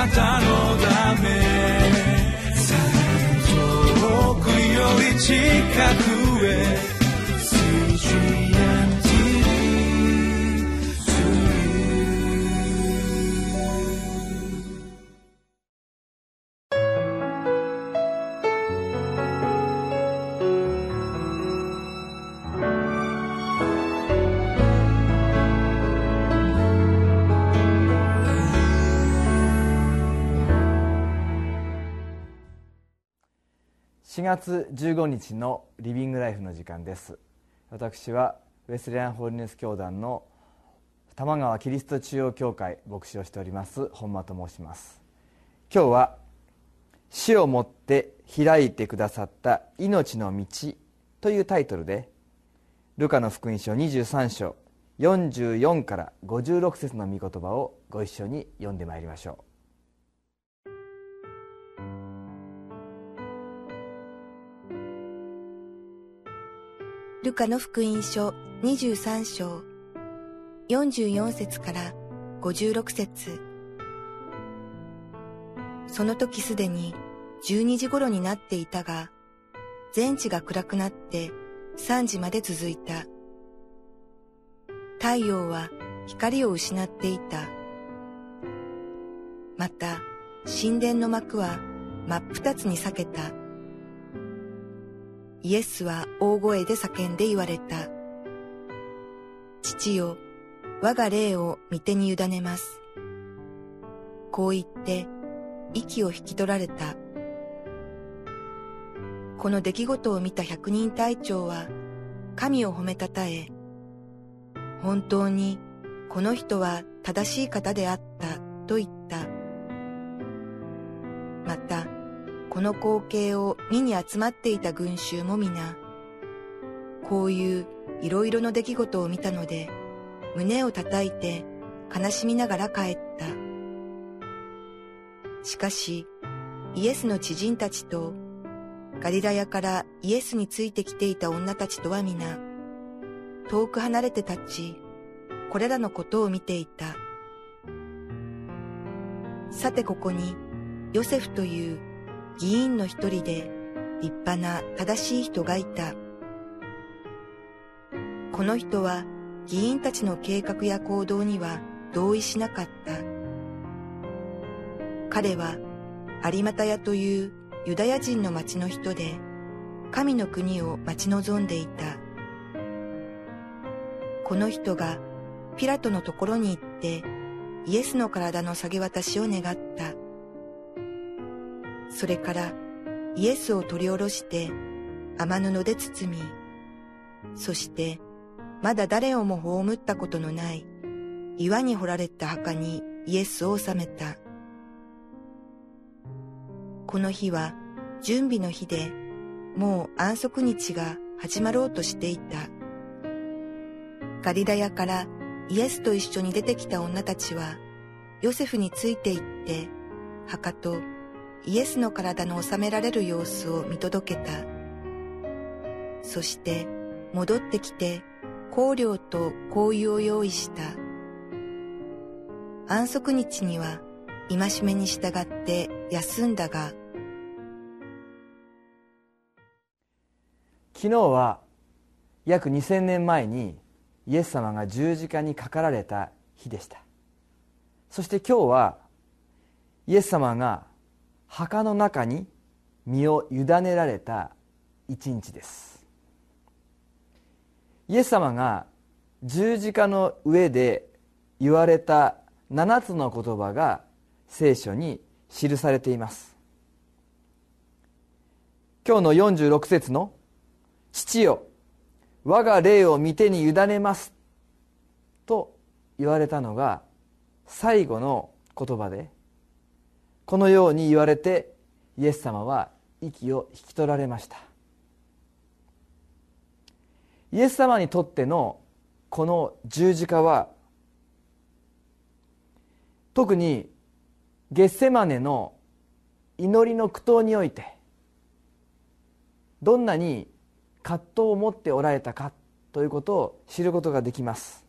なたのため。遠くより近くへ。4月15日のリビングライフの時間です。私はウェスレアンホールネス教団の玉川キリスト中央教会牧師をしております本間と申します。今日は死をもって開いてくださった命の道というタイトルでルカの福音書23章44から56節の御言葉をご一緒に読んでまいりましょう。ルカの福音書23章44節から56節その時すでに12時頃になっていたが、全地が暗くなって3時まで続いた。太陽は光を失っていた。また、神殿の幕は真っ二つに裂けた。イエスは大声で叫んで言われた。父よ、我が霊を御手に委ねます。こう言って息を引き取られた。この出来事を見た百人隊長は神を褒めたたえ、本当にこの人は正しい方であったこの光景を見に集まっていた群衆も皆、こういういろいろの出来事を見たので、胸を叩いて悲しみながら帰った。しかし、イエスの知人たちと、ガリラヤからイエスについてきていた女たちとは皆、遠く離れて立ち、これらのことを見ていた。さてここに、ヨセフという議員の一人で立派な正しい人がいた。この人は議員たちの計画や行動には同意しなかった。彼は有股屋というユダヤ人の町の人で神の国を待ち望んでいた。この人がピラトのところに行ってイエスの体の下げ渡しを願った。それからイエスを取り下ろして雨布で包み、そしてまだ誰をも葬ったことのない岩に掘られた墓にイエスを収めた。この日は準備の日でもう安息日が始まろうとしていた。ガリラヤからイエスと一緒に出てきた女たちはヨセフについて行って墓とイエスの体の収められる様子を見届けた。そして戻ってきて香料と香油を用意した。安息日には戒めに従って休んだが、昨日は約2000年前にイエス様が十字架にかかられた日でしたそして今日はイエス様が墓の中に身を委ねられた一日です。イエス様が十字架の上で言われた7つの言葉が聖書に記されています。今日の46節の「父よ我が霊を御手に委ねます」と言われたのが最後の言葉でこのように言われてイエス様は息を引き取られました。イエス様にとってのこの十字架は特にゲッセマネの祈りの苦闘においてどんなに葛藤を持っておられたかということを知ることができます。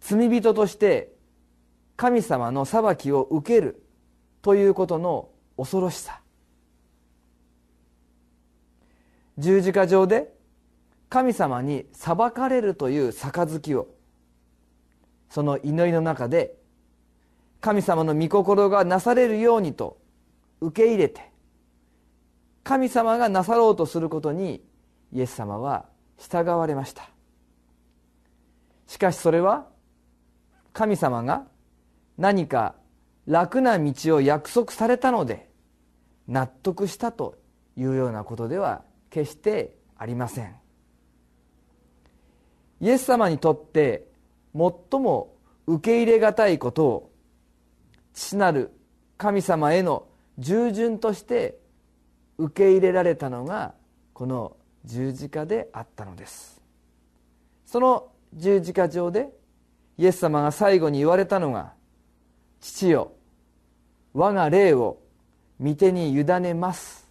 罪人として神様の裁きを受けるということの恐ろしさ。十字架上で神様に裁かれるという杯をその祈りの中で神様の御心がなされるようにと受け入れて神様がなさろうとすることにイエス様は従われました。しかしそれは神様が何か楽な道を約束されたので納得したというようなことでは決してありません。イエス様にとって最も受け入れがたいことを父なる神様への従順として受け入れられたのがこの十字架であったのです。その十字架上でイエス様が最後に言われたのが「父よ我が霊を御手に委ねます」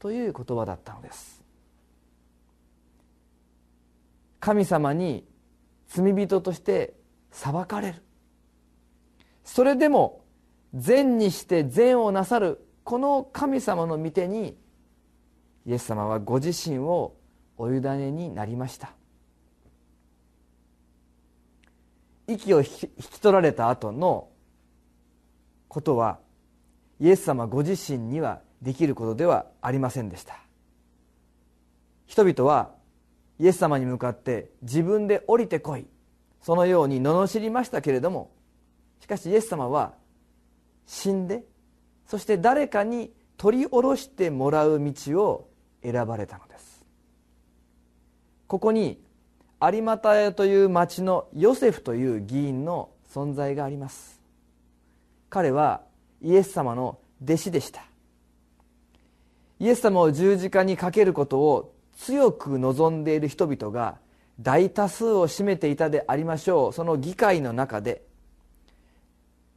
という言葉だったのです。神様に罪人として裁かれる。それでも善にして善をなさるこの神様の御手にイエス様はご自身をお委ねになりました。息を引き取られた後のことはイエス様ご自身にはできることではありませんでした。人々はイエス様に向かって自分で降りてこい。そのように罵りましたけれどもしかしイエス様は死んでそして誰かに取り下ろしてもらう道を選ばれたのです。ここに有股屋という町のヨセフという議員の存在があります。彼はイエス様の弟子でした。イエス様を十字架にかけることを強く望んでいる人々が大多数を占めていたでありましょう。その議会の中で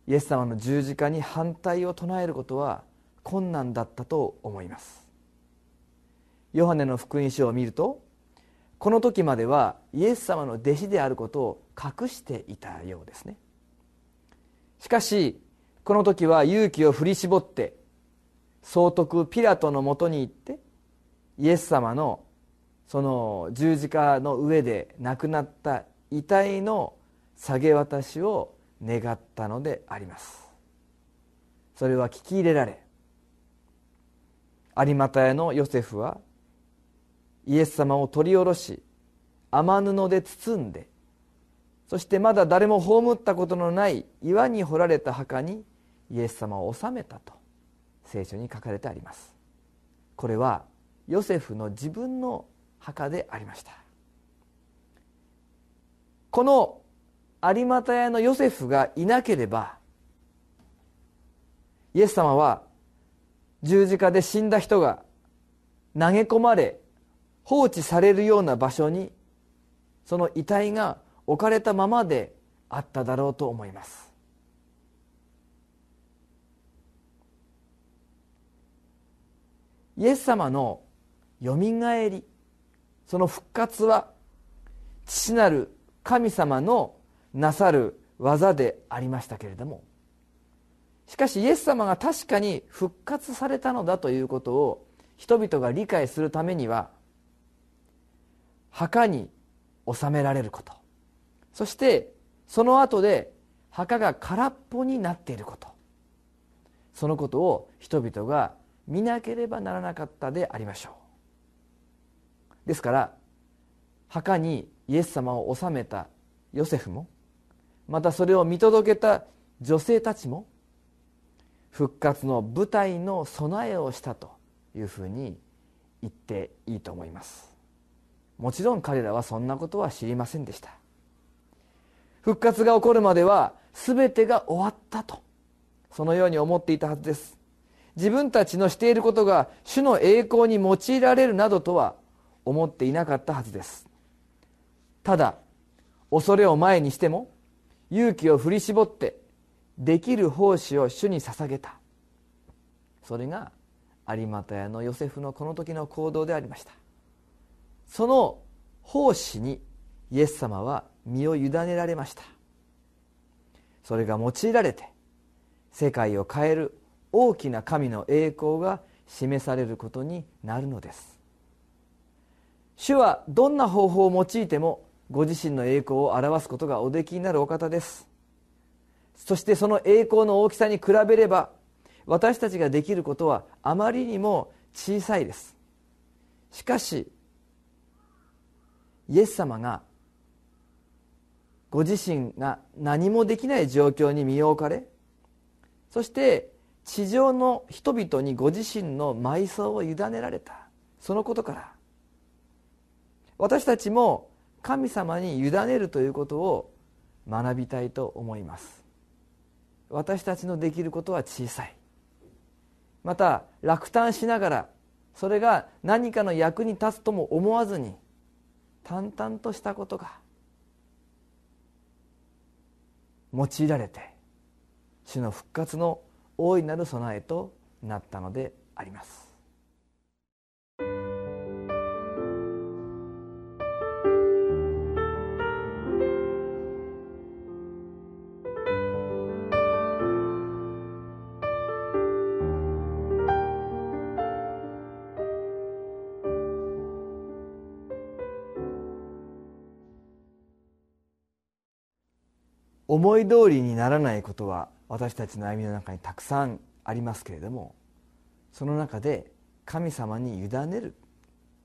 イエス様の十字架に反対を唱えることは困難だったと思います。ヨハネの福音書を見るとこの時まではイエス様の弟子であることを隠していたようですね。しかしこの時は勇気を振り絞って総督ピラトのもとに行ってイエス様のその十字架の上で亡くなった遺体の下げ渡しを願ったのであります。それは聞き入れられ有股屋のヨセフはイエス様を取り下ろし雨布で包んでそしてまだ誰も葬ったことのない岩に掘られた墓にイエス様を納めたと聖書に書かれてあります。これはヨセフの自分の墓でありました。この有股屋のヨセフがいなければイエス様は十字架で死んだ人が投げ込まれ放置されるような場所にその遺体が置かれたままであっただろうと思います。イエス様のよみがえりその復活は父なる神様のなさる技でありましたけれどもしかしイエス様が確かに復活されたのだということを人々が理解するためには墓に収められることそしてその後で墓が空っぽになっていることそのことを人々が見なければならなかったでありましょう。ですから墓にイエス様を納めたヨセフもまたそれを見届けた女性たちも復活の舞台の備えをしたというふうに言っていいと思います。もちろん彼らはそんなことは知りませんでした。復活が起こるまでは全てが終わったとそのように思っていたはずです。自分たちのしていることが主の栄光に用いられるなどとは思っていなかったはずです。ただ恐れを前にしても勇気を振り絞ってできる奉仕を主に捧げた。それが有股屋のヨセフのこの時の行動でありました。その奉仕にイエス様は身を委ねられました。それが用いられて世界を変える大きな神の栄光が示されることになるのです。主はどんな方法を用いてもご自身の栄光を表すことがおできになるお方です。そしてその栄光の大きさに比べれば私たちができることはあまりにも小さいです。しかしイエス様がご自身が何もできない状況に身を置かれそして地上の人々にご自身の埋葬を委ねられた。そのことから私たちも神様に委ねるということを学びたいと思います。私たちのできることは小さい。また落胆しながらそれが何かの役に立つとも思わずに淡々としたことが用いられて主の復活の大いなる備えとなったのであります。思い通りにならないことは私たちの歩みの中にたくさんありますけれどもその中で神様に委ねる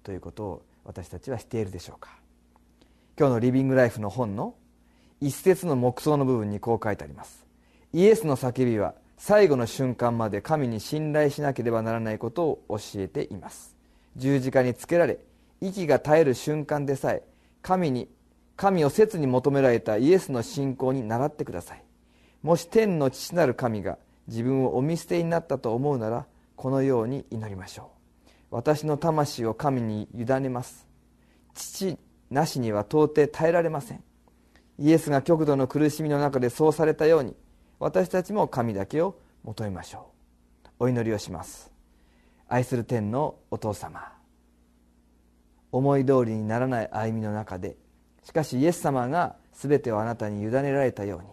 ということを私たちはしているでしょうか。今日のリビングライフの本の一節の目想の部分にこう書いてあります。イエスの叫びは最後の瞬間まで神に信頼しなければならないことを教えています。十字架につけられ息が絶える瞬間でさえ神に神を切に求められたイエスの信仰に倣ってください。もし天の父なる神が自分をお見捨てになったと思うならこのように祈りましょう。私の魂を神に委ねます。父なしには到底耐えられません。イエスが極度の苦しみの中でそうされたように私たちも神だけを求めましょう。お祈りをします。愛する天のお父様思い通りにならない歩みの中でしかしイエス様が全てをあなたに委ねられたように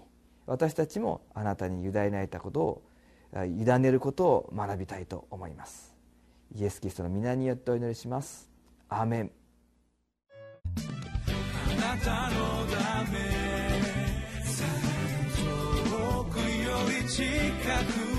私たちもあなたに委ねられたことを委ねることを学びたいと思います。イエス・キリストの皆によってお祈りします。アーメン。あなたのため遠くより近く